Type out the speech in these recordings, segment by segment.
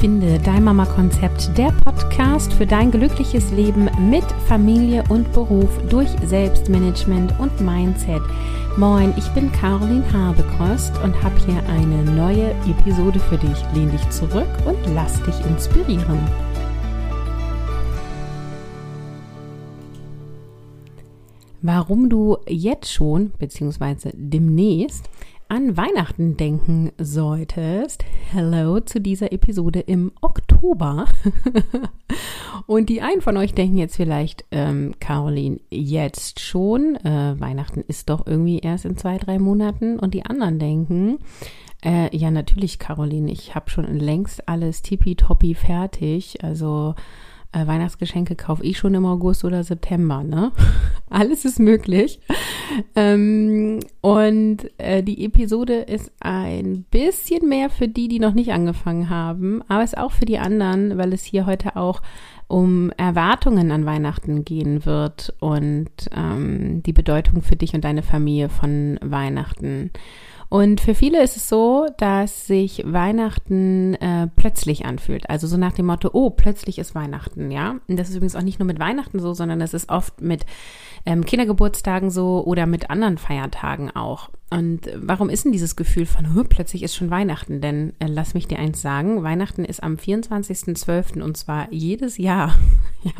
Finde dein Mama-Konzept, der Podcast für dein glückliches Leben mit Familie und Beruf durch Selbstmanagement und Mindset. Moin, ich bin Caroline Habekost und habe hier eine neue Episode für dich. Lehn dich zurück und lass dich inspirieren. Warum du jetzt schon, beziehungsweise demnächst, an Weihnachten denken solltest. Hello zu dieser Episode im Oktober. Und die einen von euch denken jetzt vielleicht, ähm, Caroline, jetzt schon. Äh, Weihnachten ist doch irgendwie erst in zwei, drei Monaten. Und die anderen denken, äh, ja, natürlich, Caroline, ich habe schon längst alles tippitoppi fertig. Also äh, Weihnachtsgeschenke kaufe ich schon im August oder September, ne? Alles ist möglich. Ähm, und äh, die Episode ist ein bisschen mehr für die, die noch nicht angefangen haben, aber ist auch für die anderen, weil es hier heute auch um Erwartungen an Weihnachten gehen wird und ähm, die Bedeutung für dich und deine Familie von Weihnachten. Und für viele ist es so, dass sich Weihnachten äh, plötzlich anfühlt. Also so nach dem Motto, oh, plötzlich ist Weihnachten, ja. Und das ist übrigens auch nicht nur mit Weihnachten so, sondern es ist oft mit ähm, Kindergeburtstagen so oder mit anderen Feiertagen auch. Und warum ist denn dieses Gefühl von, plötzlich ist schon Weihnachten? Denn äh, lass mich dir eins sagen, Weihnachten ist am 24.12. und zwar jedes Jahr. ja,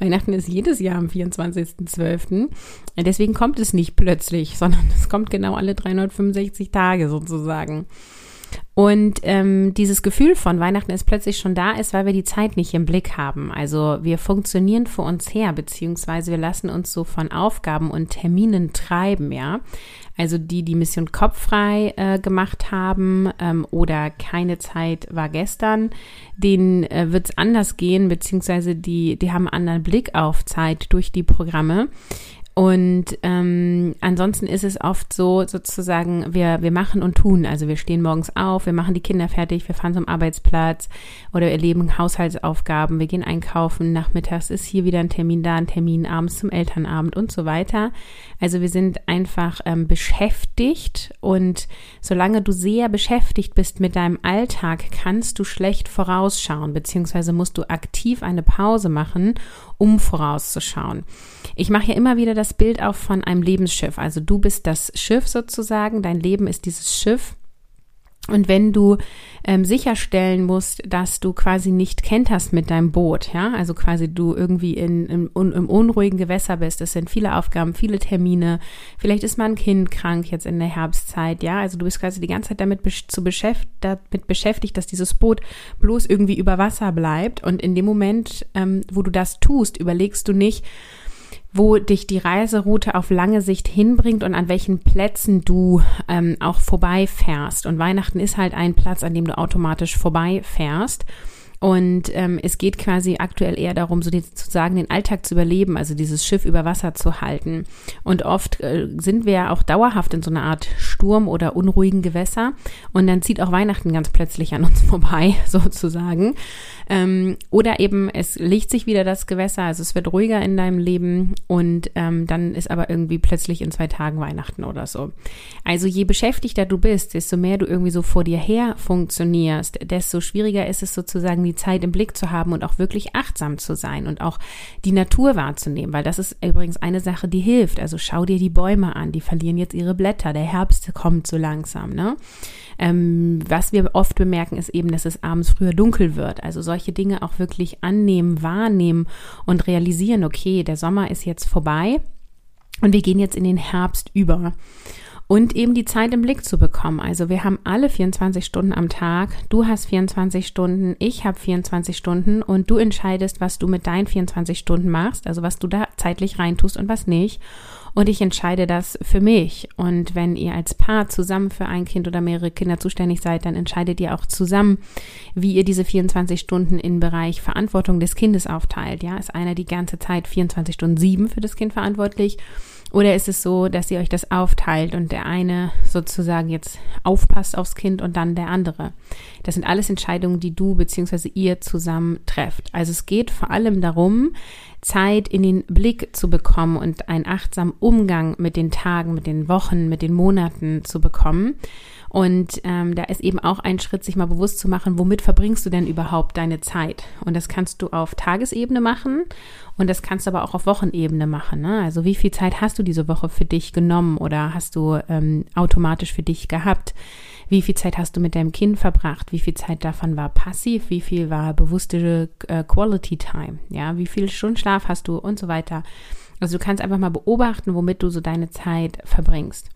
Weihnachten ist jedes Jahr am 24.12. Deswegen kommt es nicht plötzlich, sondern es kommt genau alle 365 Tage sozusagen. Und ähm, dieses Gefühl von Weihnachten ist plötzlich schon da ist, weil wir die Zeit nicht im Blick haben. Also wir funktionieren vor uns her, beziehungsweise wir lassen uns so von Aufgaben und Terminen treiben, ja. Also die, die Mission kopffrei äh, gemacht haben ähm, oder keine Zeit war gestern, denen äh, wird es anders gehen, beziehungsweise die, die haben einen anderen Blick auf Zeit durch die Programme. Und ähm, ansonsten ist es oft so, sozusagen, wir, wir machen und tun. Also wir stehen morgens auf, wir machen die Kinder fertig, wir fahren zum Arbeitsplatz oder wir erleben Haushaltsaufgaben, wir gehen einkaufen, nachmittags ist hier wieder ein Termin da, ein Termin abends zum Elternabend und so weiter. Also wir sind einfach ähm, beschäftigt und solange du sehr beschäftigt bist mit deinem Alltag, kannst du schlecht vorausschauen, beziehungsweise musst du aktiv eine Pause machen, um vorauszuschauen. Ich mache ja immer wieder das Bild auch von einem Lebensschiff. Also du bist das Schiff sozusagen, dein Leben ist dieses Schiff. Und wenn du ähm, sicherstellen musst, dass du quasi nicht kenterst mit deinem Boot, ja, also quasi du irgendwie in, in, im unruhigen Gewässer bist, das sind viele Aufgaben, viele Termine, vielleicht ist mal ein Kind krank jetzt in der Herbstzeit, ja, also du bist quasi die ganze Zeit damit, besch zu beschäft damit beschäftigt, dass dieses Boot bloß irgendwie über Wasser bleibt und in dem Moment, ähm, wo du das tust, überlegst du nicht, wo dich die Reiseroute auf lange Sicht hinbringt und an welchen Plätzen du ähm, auch vorbeifährst. Und Weihnachten ist halt ein Platz, an dem du automatisch vorbeifährst. Und ähm, es geht quasi aktuell eher darum, so sozusagen den Alltag zu überleben, also dieses Schiff über Wasser zu halten. Und oft äh, sind wir ja auch dauerhaft in so einer Art Sturm oder unruhigen Gewässer. Und dann zieht auch Weihnachten ganz plötzlich an uns vorbei, sozusagen. Ähm, oder eben es legt sich wieder das Gewässer, also es wird ruhiger in deinem Leben und ähm, dann ist aber irgendwie plötzlich in zwei Tagen Weihnachten oder so. Also je beschäftigter du bist, desto mehr du irgendwie so vor dir her funktionierst, desto schwieriger ist es sozusagen die Zeit im Blick zu haben und auch wirklich achtsam zu sein und auch die Natur wahrzunehmen, weil das ist übrigens eine Sache, die hilft. Also schau dir die Bäume an, die verlieren jetzt ihre Blätter, der Herbst kommt so langsam, ne? Ähm, was wir oft bemerken, ist eben, dass es abends früher dunkel wird. Also solche Dinge auch wirklich annehmen, wahrnehmen und realisieren, okay, der Sommer ist jetzt vorbei und wir gehen jetzt in den Herbst über und eben die Zeit im Blick zu bekommen. Also wir haben alle 24 Stunden am Tag. Du hast 24 Stunden, ich habe 24 Stunden und du entscheidest, was du mit deinen 24 Stunden machst, also was du da zeitlich reintust und was nicht und ich entscheide das für mich. Und wenn ihr als Paar zusammen für ein Kind oder mehrere Kinder zuständig seid, dann entscheidet ihr auch zusammen, wie ihr diese 24 Stunden im Bereich Verantwortung des Kindes aufteilt. Ja, ist einer die ganze Zeit 24 Stunden sieben für das Kind verantwortlich? Oder ist es so, dass ihr euch das aufteilt und der eine sozusagen jetzt aufpasst aufs Kind und dann der andere? Das sind alles Entscheidungen, die du bzw. ihr zusammen trefft. Also es geht vor allem darum, Zeit in den Blick zu bekommen und einen achtsamen Umgang mit den Tagen, mit den Wochen, mit den Monaten zu bekommen Und ähm, da ist eben auch ein Schritt, sich mal bewusst zu machen, womit verbringst du denn überhaupt deine Zeit? Und das kannst du auf Tagesebene machen und das kannst du aber auch auf Wochenebene machen. Ne? Also wie viel Zeit hast du diese Woche für dich genommen oder hast du ähm, automatisch für dich gehabt? Wie viel Zeit hast du mit deinem Kind verbracht? Wie viel Zeit davon war passiv? Wie viel war bewusste äh, Quality Time? Ja, wie viel Stunden Schlaf hast du und so weiter? Also du kannst einfach mal beobachten, womit du so deine Zeit verbringst.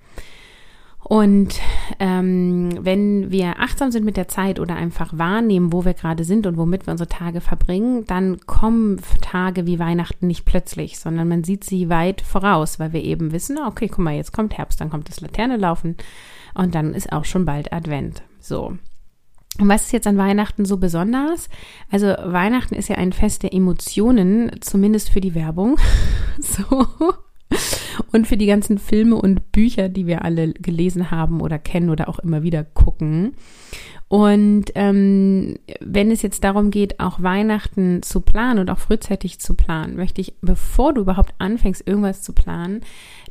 Und ähm, wenn wir achtsam sind mit der Zeit oder einfach wahrnehmen, wo wir gerade sind und womit wir unsere Tage verbringen, dann kommen Tage wie Weihnachten nicht plötzlich, sondern man sieht sie weit voraus, weil wir eben wissen, okay, guck mal, jetzt kommt Herbst, dann kommt das Laterne laufen und dann ist auch schon bald Advent. So. Und was ist jetzt an Weihnachten so besonders? Also Weihnachten ist ja ein Fest der Emotionen, zumindest für die Werbung. so. Und für die ganzen Filme und Bücher, die wir alle gelesen haben oder kennen oder auch immer wieder gucken. Und ähm, wenn es jetzt darum geht, auch Weihnachten zu planen und auch frühzeitig zu planen, möchte ich, bevor du überhaupt anfängst, irgendwas zu planen,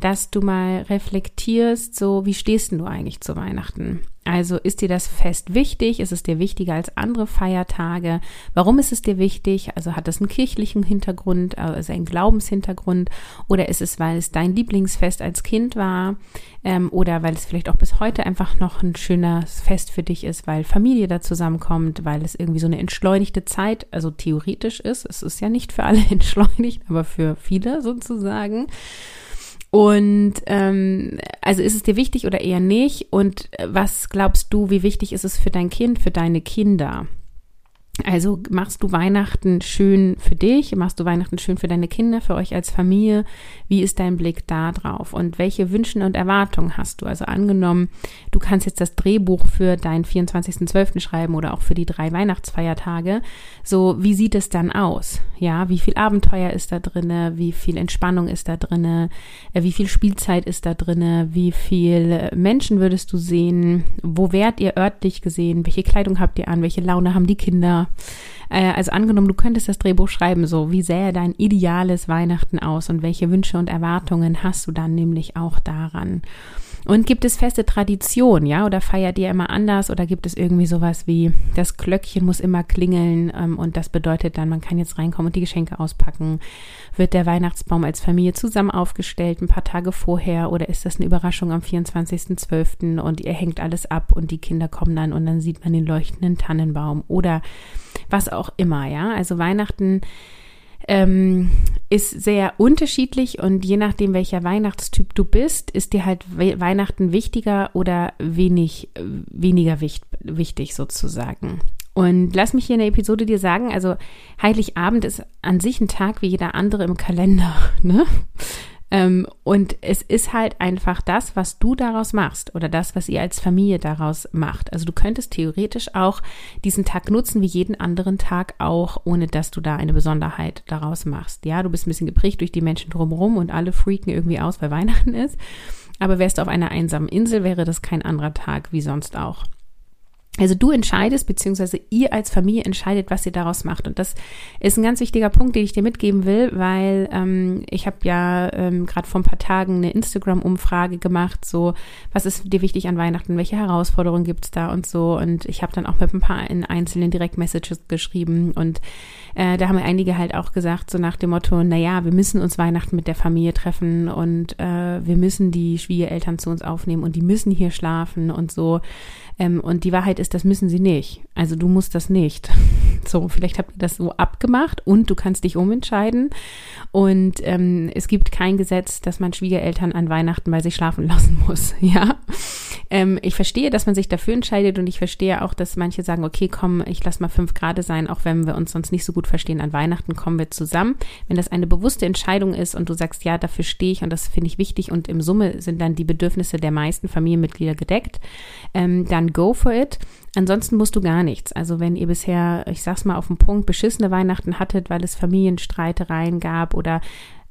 dass du mal reflektierst, so wie stehst du eigentlich zu Weihnachten? Also ist dir das Fest wichtig? Ist es dir wichtiger als andere Feiertage? Warum ist es dir wichtig? Also hat das einen kirchlichen Hintergrund, also einen Glaubenshintergrund? Oder ist es, weil es dein Lieblingsfest als Kind war? Ähm, oder weil es vielleicht auch bis heute einfach noch ein schönes Fest für dich ist, weil Familie da zusammenkommt, weil es irgendwie so eine entschleunigte Zeit, also theoretisch ist. Es ist ja nicht für alle entschleunigt, aber für viele sozusagen. Und ähm, also ist es dir wichtig oder eher nicht? Und äh, was glaubst du, wie wichtig ist es für dein Kind, für deine Kinder? Also machst du Weihnachten schön für dich, machst du Weihnachten schön für deine Kinder, für euch als Familie? Wie ist dein Blick da drauf? Und welche Wünsche und Erwartungen hast du? Also angenommen, du kannst jetzt das Drehbuch für deinen 24.12. schreiben oder auch für die drei Weihnachtsfeiertage. So, wie sieht es dann aus? Ja, wie viel Abenteuer ist da drinne? Wie viel Entspannung ist da drinne? Äh, wie viel Spielzeit ist da drinne? Wie viel Menschen würdest du sehen? Wo wärt ihr örtlich gesehen? Welche Kleidung habt ihr an? Welche Laune haben die Kinder? Äh, also angenommen, du könntest das Drehbuch schreiben, so wie sähe dein ideales Weihnachten aus und welche Wünsche und Erwartungen hast du dann nämlich auch daran? Und gibt es feste Tradition, ja, oder feiert ihr immer anders oder gibt es irgendwie sowas wie das Glöckchen muss immer klingeln ähm, und das bedeutet dann, man kann jetzt reinkommen und die Geschenke auspacken? Wird der Weihnachtsbaum als Familie zusammen aufgestellt ein paar Tage vorher oder ist das eine Überraschung am 24.12. und ihr hängt alles ab und die Kinder kommen dann und dann sieht man den leuchtenden Tannenbaum oder was auch immer, ja? Also Weihnachten ähm, ist sehr unterschiedlich und je nachdem, welcher Weihnachtstyp du bist, ist dir halt We Weihnachten wichtiger oder wenig, weniger wichtig, wichtig sozusagen. Und lass mich hier in der Episode dir sagen, also Heiligabend ist an sich ein Tag wie jeder andere im Kalender, ne? Ähm, und es ist halt einfach das, was du daraus machst oder das, was ihr als Familie daraus macht. Also du könntest theoretisch auch diesen Tag nutzen wie jeden anderen Tag auch, ohne dass du da eine Besonderheit daraus machst. Ja, du bist ein bisschen geprägt durch die Menschen drumherum und alle freaken irgendwie aus, weil Weihnachten ist. Aber wärst du auf einer einsamen Insel, wäre das kein anderer Tag wie sonst auch. Also du entscheidest, beziehungsweise ihr als Familie entscheidet, was ihr daraus macht. Und das ist ein ganz wichtiger Punkt, den ich dir mitgeben will, weil ähm, ich habe ja ähm, gerade vor ein paar Tagen eine Instagram-Umfrage gemacht, so was ist dir wichtig an Weihnachten, welche Herausforderungen gibt's da und so. Und ich habe dann auch mit ein paar in einzelnen Direct-Messages geschrieben und äh, da haben einige halt auch gesagt, so nach dem Motto, na ja, wir müssen uns Weihnachten mit der Familie treffen und äh, wir müssen die Schwiegereltern zu uns aufnehmen und die müssen hier schlafen und so. Ähm, und die Wahrheit ist, das müssen sie nicht. Also du musst das nicht. So, vielleicht habt ihr das so abgemacht und du kannst dich umentscheiden. Und ähm, es gibt kein Gesetz, dass man Schwiegereltern an Weihnachten bei sich schlafen lassen muss. Ja. Ähm, ich verstehe, dass man sich dafür entscheidet und ich verstehe auch, dass manche sagen, okay, komm, ich lass mal fünf Grade sein, auch wenn wir uns sonst nicht so gut verstehen. An Weihnachten kommen wir zusammen. Wenn das eine bewusste Entscheidung ist und du sagst, ja, dafür stehe ich und das finde ich wichtig und im Summe sind dann die Bedürfnisse der meisten Familienmitglieder gedeckt, ähm, dann go for it. Ansonsten musst du gar nichts. Also wenn ihr bisher, ich sag's mal auf den Punkt, beschissene Weihnachten hattet, weil es Familienstreitereien gab oder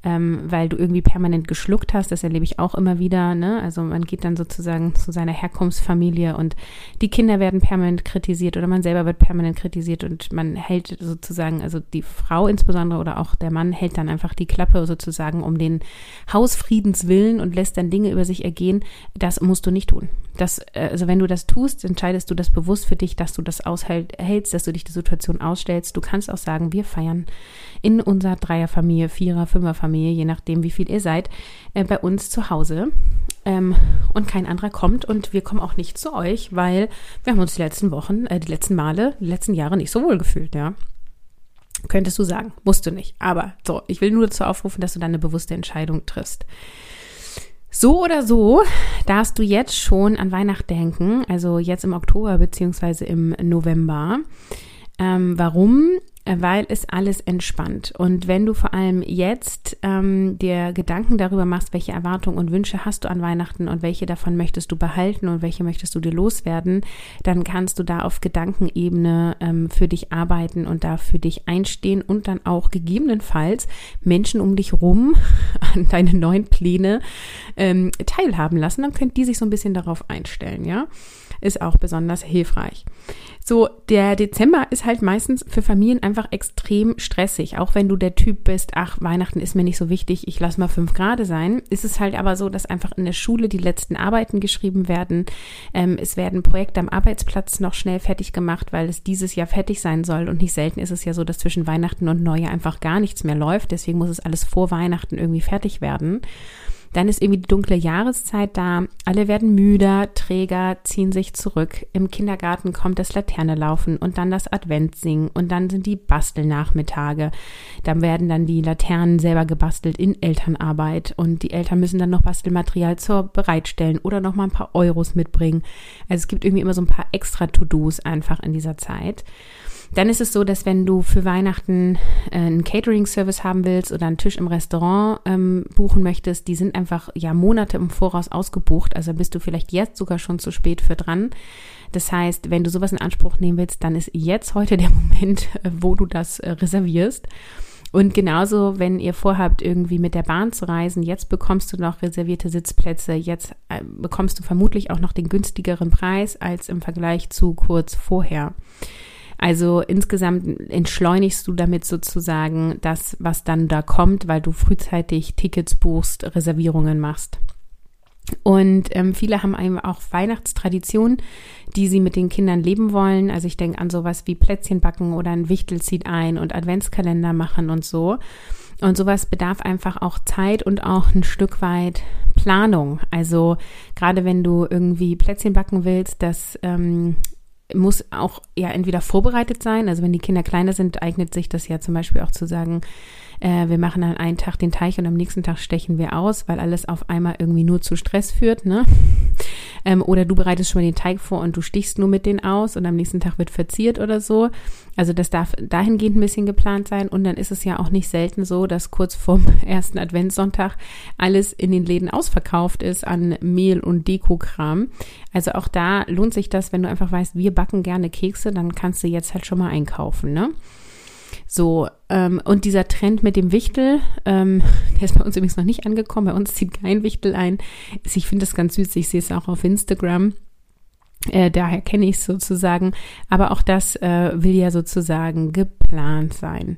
ähm, weil du irgendwie permanent geschluckt hast, das erlebe ich auch immer wieder. Ne? Also man geht dann sozusagen zu seiner Herkunftsfamilie und die Kinder werden permanent kritisiert oder man selber wird permanent kritisiert und man hält sozusagen, also die Frau insbesondere oder auch der Mann hält dann einfach die Klappe sozusagen um den Hausfriedens willen und lässt dann Dinge über sich ergehen. Das musst du nicht tun. Das, äh, also wenn du das tust, entscheidest du das bewusst für dich, dass du das aushältst, dass du dich die Situation ausstellst. Du kannst auch sagen, wir feiern in unserer Dreierfamilie, Vierer, Fünferfamilie, je nachdem, wie viel ihr seid, äh, bei uns zu Hause. Ähm, und kein anderer kommt und wir kommen auch nicht zu euch, weil wir haben uns die letzten Wochen, äh, die letzten Male, die letzten Jahre nicht so wohl gefühlt, ja. Könntest du sagen, musst du nicht. Aber so, ich will nur dazu aufrufen, dass du dann eine bewusste Entscheidung triffst. So oder so darfst du jetzt schon an Weihnachten denken, also jetzt im Oktober beziehungsweise im November. Ähm, warum? Weil es alles entspannt. Und wenn du vor allem jetzt ähm, dir Gedanken darüber machst, welche Erwartungen und Wünsche hast du an Weihnachten und welche davon möchtest du behalten und welche möchtest du dir loswerden, dann kannst du da auf Gedankenebene ähm, für dich arbeiten und da für dich einstehen und dann auch gegebenenfalls Menschen um dich rum an deine neuen Pläne ähm, teilhaben lassen. Dann könnt die sich so ein bisschen darauf einstellen, ja. Ist auch besonders hilfreich. So, der Dezember ist halt meistens für Familien einfach extrem stressig. Auch wenn du der Typ bist, ach, Weihnachten ist mir nicht so wichtig, ich lass mal fünf Grad sein, ist es halt aber so, dass einfach in der Schule die letzten Arbeiten geschrieben werden. Ähm, es werden Projekte am Arbeitsplatz noch schnell fertig gemacht, weil es dieses Jahr fertig sein soll. Und nicht selten ist es ja so, dass zwischen Weihnachten und Neujahr einfach gar nichts mehr läuft. Deswegen muss es alles vor Weihnachten irgendwie fertig werden. Dann ist irgendwie die dunkle Jahreszeit da. Alle werden müder, träger, ziehen sich zurück. Im Kindergarten kommt das Laterne laufen und dann das Adventsingen und dann sind die Bastelnachmittage. Dann werden dann die Laternen selber gebastelt in Elternarbeit und die Eltern müssen dann noch Bastelmaterial zur bereitstellen oder noch mal ein paar Euros mitbringen. Also es gibt irgendwie immer so ein paar extra To-Dos einfach in dieser Zeit. Dann ist es so, dass wenn du für Weihnachten äh, einen Catering-Service haben willst oder einen Tisch im Restaurant ähm, buchen möchtest, die sind einfach ja Monate im Voraus ausgebucht. Also bist du vielleicht jetzt sogar schon zu spät für dran. Das heißt, wenn du sowas in Anspruch nehmen willst, dann ist jetzt heute der Moment, äh, wo du das äh, reservierst. Und genauso, wenn ihr vorhabt, irgendwie mit der Bahn zu reisen, jetzt bekommst du noch reservierte Sitzplätze, jetzt bekommst du vermutlich auch noch den günstigeren Preis als im Vergleich zu kurz vorher. Also insgesamt entschleunigst du damit sozusagen das, was dann da kommt, weil du frühzeitig Tickets buchst, Reservierungen machst. Und ähm, viele haben eben auch Weihnachtstraditionen, die sie mit den Kindern leben wollen. Also ich denke an sowas wie Plätzchen backen oder ein Wichtel zieht ein und Adventskalender machen und so. Und sowas bedarf einfach auch Zeit und auch ein Stück weit Planung. Also gerade wenn du irgendwie Plätzchen backen willst, das ähm, muss auch ja entweder vorbereitet sein, also wenn die Kinder kleiner sind, eignet sich das ja zum Beispiel auch zu sagen, äh, wir machen dann einen Tag den Teich und am nächsten Tag stechen wir aus, weil alles auf einmal irgendwie nur zu Stress führt, ne? Ähm, oder du bereitest schon mal den Teig vor und du stichst nur mit denen aus und am nächsten Tag wird verziert oder so. Also das darf dahingehend ein bisschen geplant sein und dann ist es ja auch nicht selten so, dass kurz vorm ersten Adventssonntag alles in den Läden ausverkauft ist an Mehl und Dekokram. Also auch da lohnt sich das, wenn du einfach weißt, wir backen gerne Kekse, dann kannst du jetzt halt schon mal einkaufen, ne? So, ähm, und dieser Trend mit dem Wichtel, ähm, der ist bei uns übrigens noch nicht angekommen. Bei uns zieht kein Wichtel ein. Ich finde das ganz süß. Ich sehe es auch auf Instagram. Äh, daher kenne ich es sozusagen. Aber auch das äh, will ja sozusagen geplant sein.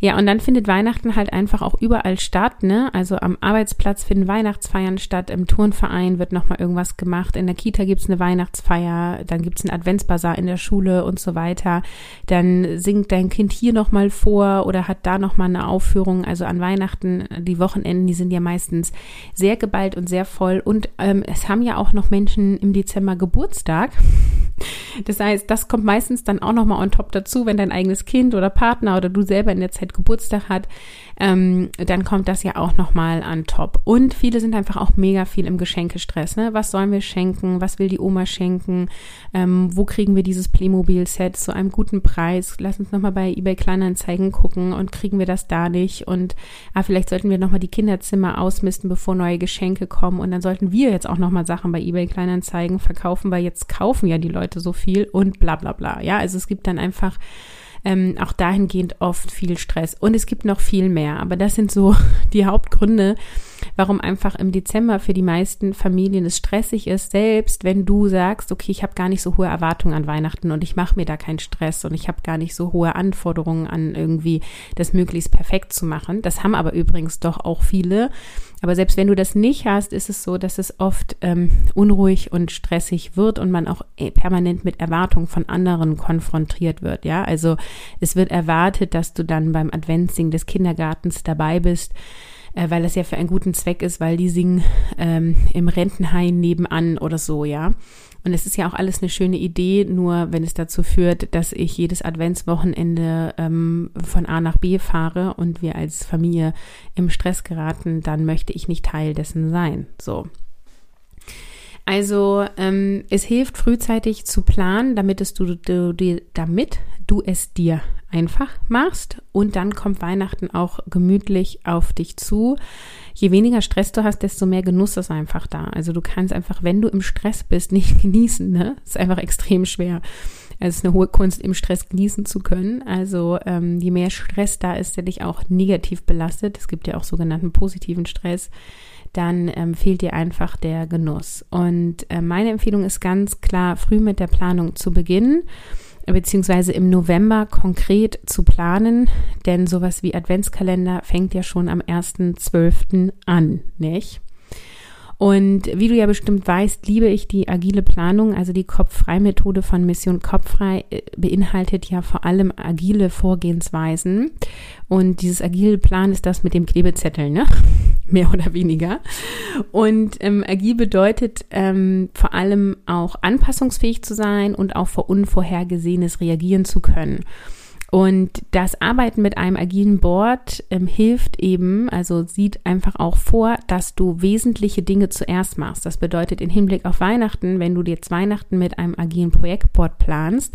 Ja, und dann findet Weihnachten halt einfach auch überall statt, ne? Also am Arbeitsplatz finden Weihnachtsfeiern statt, im Turnverein wird nochmal irgendwas gemacht, in der Kita gibt's eine Weihnachtsfeier, dann gibt's einen Adventsbasar in der Schule und so weiter. Dann singt dein Kind hier nochmal vor oder hat da nochmal eine Aufführung. Also an Weihnachten, die Wochenenden, die sind ja meistens sehr geballt und sehr voll. Und ähm, es haben ja auch noch Menschen im Dezember Geburtstag. Tag. Das heißt, das kommt meistens dann auch nochmal on top dazu, wenn dein eigenes Kind oder Partner oder du selber in der Zeit Geburtstag hat, ähm, dann kommt das ja auch nochmal an top. Und viele sind einfach auch mega viel im Geschenkestress. Ne? Was sollen wir schenken? Was will die Oma schenken? Ähm, wo kriegen wir dieses Playmobil-Set zu einem guten Preis? Lass uns nochmal bei eBay Kleinanzeigen gucken und kriegen wir das da nicht? Und ah, vielleicht sollten wir nochmal die Kinderzimmer ausmisten, bevor neue Geschenke kommen. Und dann sollten wir jetzt auch nochmal Sachen bei eBay Kleinanzeigen verkaufen, weil jetzt kaufen ja die Leute so viel und bla bla bla. Ja, also es gibt dann einfach ähm, auch dahingehend oft viel Stress. Und es gibt noch viel mehr, aber das sind so die Hauptgründe, warum einfach im Dezember für die meisten Familien es stressig ist, selbst wenn du sagst, okay, ich habe gar nicht so hohe Erwartungen an Weihnachten und ich mache mir da keinen Stress und ich habe gar nicht so hohe Anforderungen an irgendwie das möglichst perfekt zu machen. Das haben aber übrigens doch auch viele. Aber selbst wenn du das nicht hast, ist es so, dass es oft ähm, unruhig und stressig wird und man auch äh, permanent mit Erwartungen von anderen konfrontiert wird. Ja, also es wird erwartet, dass du dann beim Adventsing des Kindergartens dabei bist äh, weil das ja für einen guten Zweck ist, weil die singen ähm, im Rentenhain nebenan oder so, ja. Und es ist ja auch alles eine schöne Idee, nur wenn es dazu führt, dass ich jedes Adventswochenende ähm, von A nach B fahre und wir als Familie im Stress geraten, dann möchte ich nicht Teil dessen sein. So. Also ähm, es hilft frühzeitig zu planen, damit es du, du, du, damit du es dir einfach machst und dann kommt Weihnachten auch gemütlich auf dich zu. Je weniger Stress du hast, desto mehr Genuss ist einfach da. Also du kannst einfach, wenn du im Stress bist, nicht genießen. Ne? ist einfach extrem schwer. Es ist eine hohe Kunst, im Stress genießen zu können. Also ähm, je mehr Stress da ist, der dich auch negativ belastet, es gibt ja auch sogenannten positiven Stress, dann ähm, fehlt dir einfach der Genuss. Und äh, meine Empfehlung ist ganz klar, früh mit der Planung zu beginnen beziehungsweise im November konkret zu planen, denn sowas wie Adventskalender fängt ja schon am 1.12. an, nicht? Und wie du ja bestimmt weißt, liebe ich die agile Planung, also die Kopffrei-Methode von Mission Kopffrei äh, beinhaltet ja vor allem agile Vorgehensweisen. Und dieses agile Plan ist das mit dem Klebezettel, ne? Mehr oder weniger. Und ähm, agil bedeutet ähm, vor allem auch anpassungsfähig zu sein und auch vor Unvorhergesehenes reagieren zu können. Und das Arbeiten mit einem agilen Board ähm, hilft eben, also sieht einfach auch vor, dass du wesentliche Dinge zuerst machst. Das bedeutet in Hinblick auf Weihnachten, wenn du jetzt Weihnachten mit einem agilen Projektboard planst,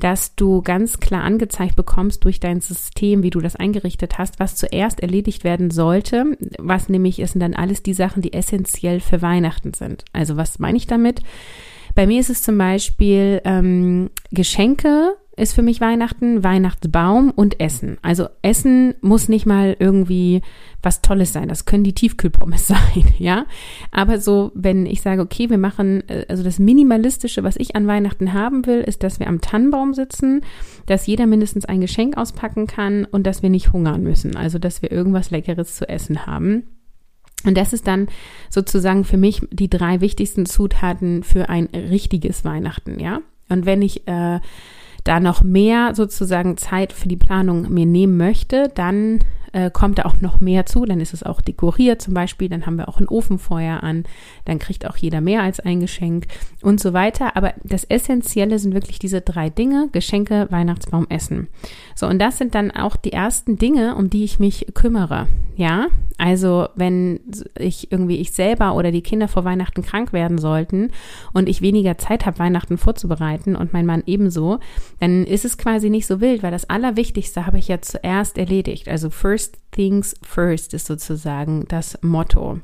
dass du ganz klar angezeigt bekommst durch dein System, wie du das eingerichtet hast, was zuerst erledigt werden sollte. Was nämlich ist dann alles die Sachen, die essentiell für Weihnachten sind. Also was meine ich damit? Bei mir ist es zum Beispiel ähm, Geschenke ist für mich Weihnachten, Weihnachtsbaum und Essen. Also Essen muss nicht mal irgendwie was Tolles sein. Das können die Tiefkühlpommes sein, ja. Aber so, wenn ich sage, okay, wir machen, äh, also das Minimalistische, was ich an Weihnachten haben will, ist, dass wir am Tannenbaum sitzen, dass jeder mindestens ein Geschenk auspacken kann und dass wir nicht hungern müssen. Also, dass wir irgendwas Leckeres zu essen haben. Und das ist dann sozusagen für mich die drei wichtigsten Zutaten für ein richtiges Weihnachten, ja. Und wenn ich äh, da noch mehr sozusagen Zeit für die Planung mir nehmen möchte, dann äh, kommt da auch noch mehr zu. Dann ist es auch dekoriert zum Beispiel. Dann haben wir auch ein Ofenfeuer an. Dann kriegt auch jeder mehr als ein Geschenk und so weiter. Aber das Essentielle sind wirklich diese drei Dinge. Geschenke, Weihnachtsbaum, Essen. So, und das sind dann auch die ersten Dinge, um die ich mich kümmere. Ja, also wenn ich irgendwie ich selber oder die Kinder vor Weihnachten krank werden sollten und ich weniger Zeit habe, Weihnachten vorzubereiten und mein Mann ebenso, dann ist es quasi nicht so wild, weil das Allerwichtigste habe ich ja zuerst erledigt. Also first things first ist sozusagen das Motto.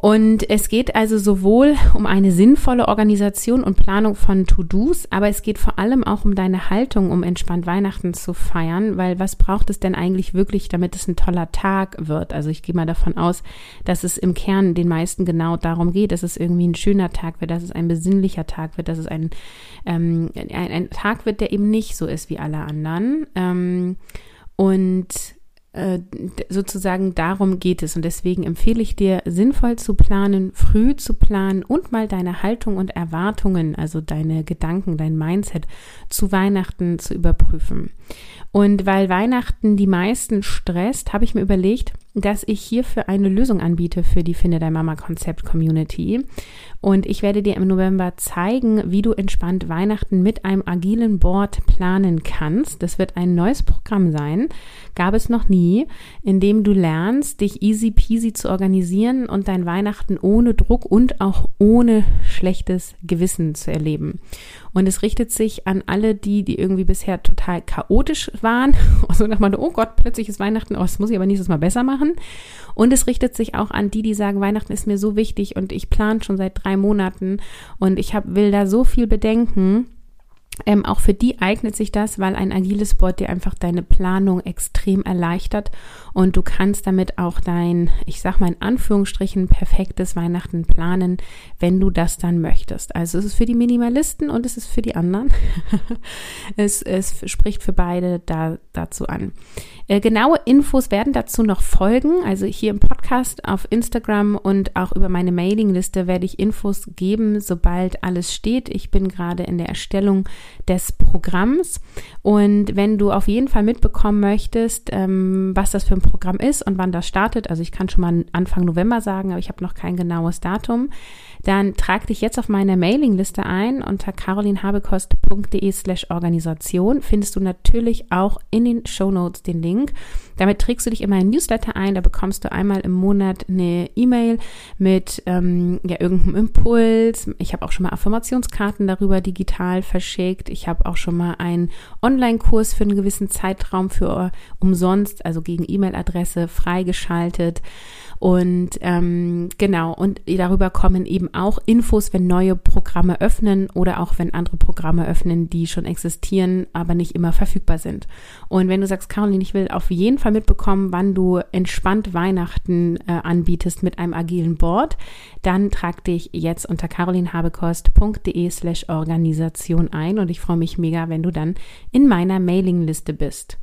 Und es geht also sowohl um eine sinnvolle Organisation und Planung von To-Dos, aber es geht vor allem auch um deine Haltung, um entspannt Weihnachten zu feiern, weil was braucht es denn eigentlich wirklich, damit es ein toller Tag wird? Also ich gehe mal davon aus, dass es im Kern den meisten genau darum geht, dass es irgendwie ein schöner Tag wird, dass es ein besinnlicher Tag wird, dass es ein, ähm, ein, ein Tag wird, der eben nicht so ist wie alle anderen. Ähm, und sozusagen darum geht es. Und deswegen empfehle ich dir, sinnvoll zu planen, früh zu planen und mal deine Haltung und Erwartungen, also deine Gedanken, dein Mindset zu Weihnachten zu überprüfen. Und weil Weihnachten die meisten stresst, habe ich mir überlegt, dass ich hierfür eine Lösung anbiete für die Finde dein Mama Konzept Community. Und ich werde dir im November zeigen, wie du entspannt Weihnachten mit einem agilen Board planen kannst. Das wird ein neues Programm sein, gab es noch nie, in dem du lernst, dich easy peasy zu organisieren und dein Weihnachten ohne Druck und auch ohne schlechtes Gewissen zu erleben. Und es richtet sich an alle die, die irgendwie bisher total chaotisch waren. Also nach mal, oh Gott, plötzlich ist Weihnachten, oh, das muss ich aber nächstes Mal besser machen. Und es richtet sich auch an die, die sagen, Weihnachten ist mir so wichtig und ich plane schon seit drei Monaten und ich hab, will da so viel bedenken Ähm, auch für die eignet sich das, weil ein agiles Board dir einfach deine Planung extrem erleichtert und du kannst damit auch dein, ich sag mal in Anführungsstrichen, perfektes Weihnachten planen, wenn du das dann möchtest. Also es ist für die Minimalisten und es ist für die anderen. es, es spricht für beide da, dazu an. Äh, genaue Infos werden dazu noch folgen. Also hier im Podcast, auf Instagram und auch über meine Mailingliste werde ich Infos geben, sobald alles steht. Ich bin gerade in der Erstellung des Programms. Und wenn du auf jeden Fall mitbekommen möchtest, ähm, was das für ein Programm ist und wann das startet, also ich kann schon mal Anfang November sagen, aber ich habe noch kein genaues Datum, dann trag dich jetzt auf meine Mailingliste ein unter carolinhabekost.de slash Organisation. Findest du natürlich auch in den Show Notes den Link. Damit trägst du dich in Newsletter ein. Da bekommst du einmal im Monat eine E-Mail mit ähm, ja, irgendeinem Impuls. Ich habe auch schon mal Affirmationskarten darüber digital verschickt. Ich habe auch schon mal einen Online-Kurs für einen gewissen Zeitraum für umsonst, also gegen E-Mail-Adresse freigeschaltet. Und ähm, genau, und darüber kommen eben auch Infos, wenn neue Programme öffnen oder auch wenn andere Programme öffnen, die schon existieren, aber nicht immer verfügbar sind. Und wenn du sagst, Caroline, ich will auf jeden Fall mitbekommen, wann du entspannt Weihnachten äh, anbietest mit einem agilen Board, dann trag dich jetzt unter carolinhabekost.de slash Organisation ein und ich freue mich mega, wenn du dann in meiner Mailingliste bist.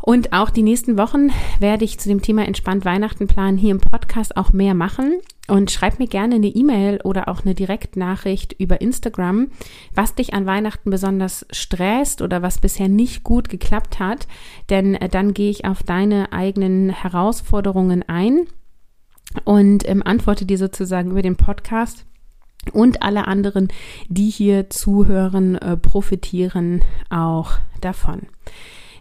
Und auch die nächsten Wochen werde ich zu dem Thema entspannt Weihnachten planen hier im Podcast auch mehr machen. Und schreib mir gerne eine E-Mail oder auch eine Direktnachricht über Instagram, was dich an Weihnachten besonders stresst oder was bisher nicht gut geklappt hat. Denn äh, dann gehe ich auf deine eigenen Herausforderungen ein und ähm, antworte dir sozusagen über den Podcast. Und alle anderen, die hier zuhören, äh, profitieren auch davon.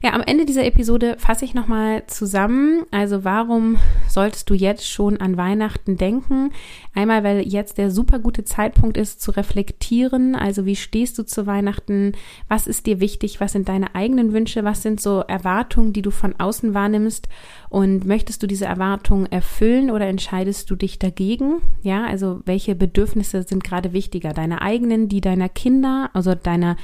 Ja, am Ende dieser Episode fasse ich nochmal zusammen. Also warum solltest du jetzt schon an Weihnachten denken? Einmal, weil jetzt der super gute Zeitpunkt ist zu reflektieren. Also wie stehst du zu Weihnachten? Was ist dir wichtig? Was sind deine eigenen Wünsche? Was sind so Erwartungen, die du von außen wahrnimmst? Und möchtest du diese Erwartungen erfüllen oder entscheidest du dich dagegen? Ja, also welche Bedürfnisse sind gerade wichtiger? Deine eigenen, die deiner Kinder, also deiner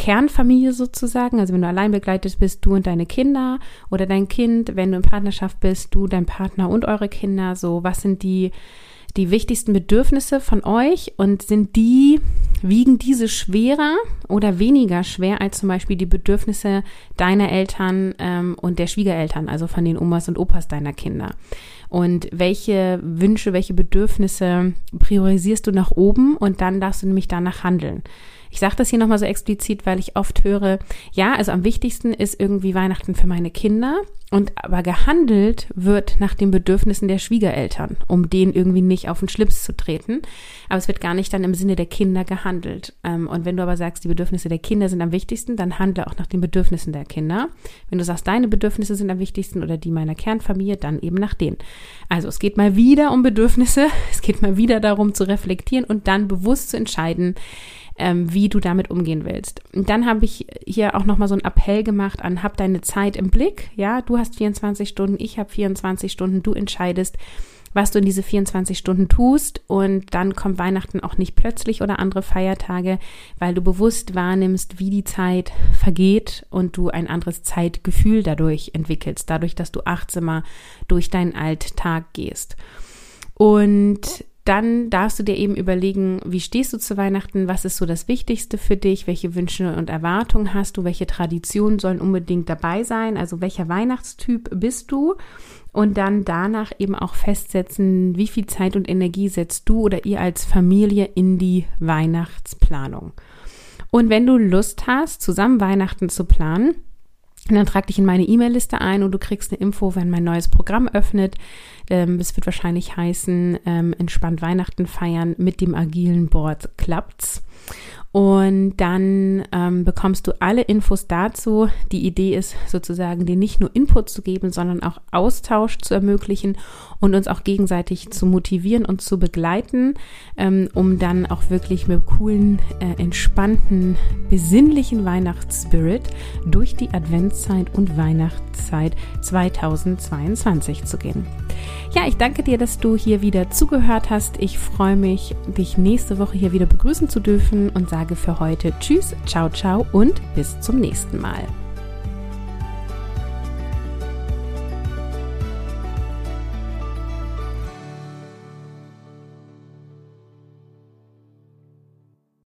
Kernfamilie sozusagen. Also wenn du allein begleitet bist, du und deine Kinder oder dein Kind, wenn du in Partnerschaft bist, du, dein Partner und eure Kinder. So, was sind die, die wichtigsten Bedürfnisse von euch und sind die, wiegen diese schwerer oder weniger schwer als zum Beispiel die Bedürfnisse deiner Eltern ähm, und der Schwiegereltern, also von den Omas und Opas deiner Kinder? Und welche Wünsche, welche Bedürfnisse priorisierst du nach oben und dann darfst du nämlich danach handeln. Ich sage das hier nochmal so explizit, weil ich oft höre, ja, also am wichtigsten ist irgendwie Weihnachten für meine Kinder und aber gehandelt wird nach den Bedürfnissen der Schwiegereltern, um denen irgendwie nicht auf den Schlips zu treten. Aber es wird gar nicht dann im Sinne der Kinder gehandelt. Ähm, und wenn du aber sagst, die Bedürfnisse der Kinder sind am wichtigsten, dann handle auch nach den Bedürfnissen der Kinder. Wenn du sagst, deine Bedürfnisse sind am wichtigsten oder die meiner Kernfamilie, dann eben nach denen. Also es geht mal wieder um Bedürfnisse, es geht mal wieder darum zu reflektieren und dann bewusst zu entscheiden, ähm, wie du damit umgehen willst. Und dann habe ich hier auch nochmal so einen Appell gemacht an, hab deine Zeit im Blick. Ja, du hast 24 Stunden, ich habe 24 Stunden, du entscheidest, was du in diese 24 Stunden tust. Und dann kommt Weihnachten auch nicht plötzlich oder andere Feiertage, weil du bewusst wahrnimmst, wie die Zeit vergeht und du ein anderes Zeitgefühl dadurch entwickelst, dadurch, dass du achtsamer durch deinen Alltag gehst. Und dann darfst du dir eben überlegen, wie stehst du zu Weihnachten, was ist so das Wichtigste für dich, welche Wünsche und Erwartungen hast du, welche Traditionen sollen unbedingt dabei sein, also welcher Weihnachtstyp bist du und dann danach eben auch festsetzen, wie viel Zeit und Energie setzt du oder ihr als Familie in die Weihnachtsplanung. Und wenn du Lust hast, zusammen Weihnachten zu planen, dann trag dich in meine E-Mail-Liste ein und du kriegst eine Info, wenn mein neues Programm öffnet. Ähm, es wird wahrscheinlich heißen, ähm, entspannt Weihnachten feiern mit dem agilen Board klappt's. Und dann ähm, bekommst du alle Infos dazu. Die Idee ist sozusagen, dir nicht nur Input zu geben, sondern auch Austausch zu ermöglichen und uns auch gegenseitig zu motivieren und zu begleiten, ähm, um dann auch wirklich mit coolen, äh, entspannten, besinnlichen Weihnachtsspirit durch die Adventszeit und Weihnachtszeit 2022 zu gehen. ja, ich danke dir, dass du hier wieder zugehört hast. Ich freue mich, dich nächste Woche hier wieder begrüßen zu dürfen und sage für heute Tschüss, ciao, ciao und bis zum nächsten Mal.